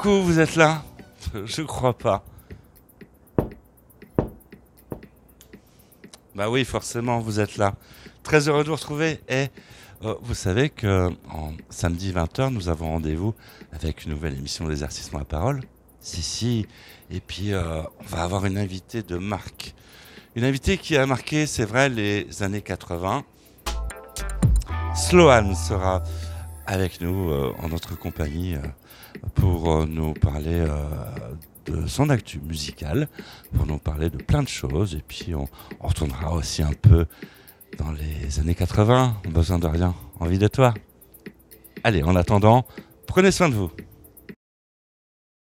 Coucou, vous êtes là? Je crois pas. Bah oui, forcément, vous êtes là. Très heureux de vous retrouver. Et euh, vous savez que samedi 20h, nous avons rendez-vous avec une nouvelle émission d'exercice à parole. Si, si. Et puis, euh, on va avoir une invitée de marque. Une invitée qui a marqué, c'est vrai, les années 80. Sloan sera avec nous euh, en notre compagnie euh, pour euh, nous parler de son actu musical, pour nous parler de plein de choses. Et puis, on, on retournera aussi un peu dans les années 80. Besoin de rien, envie de toi? Allez, en attendant, prenez soin de vous.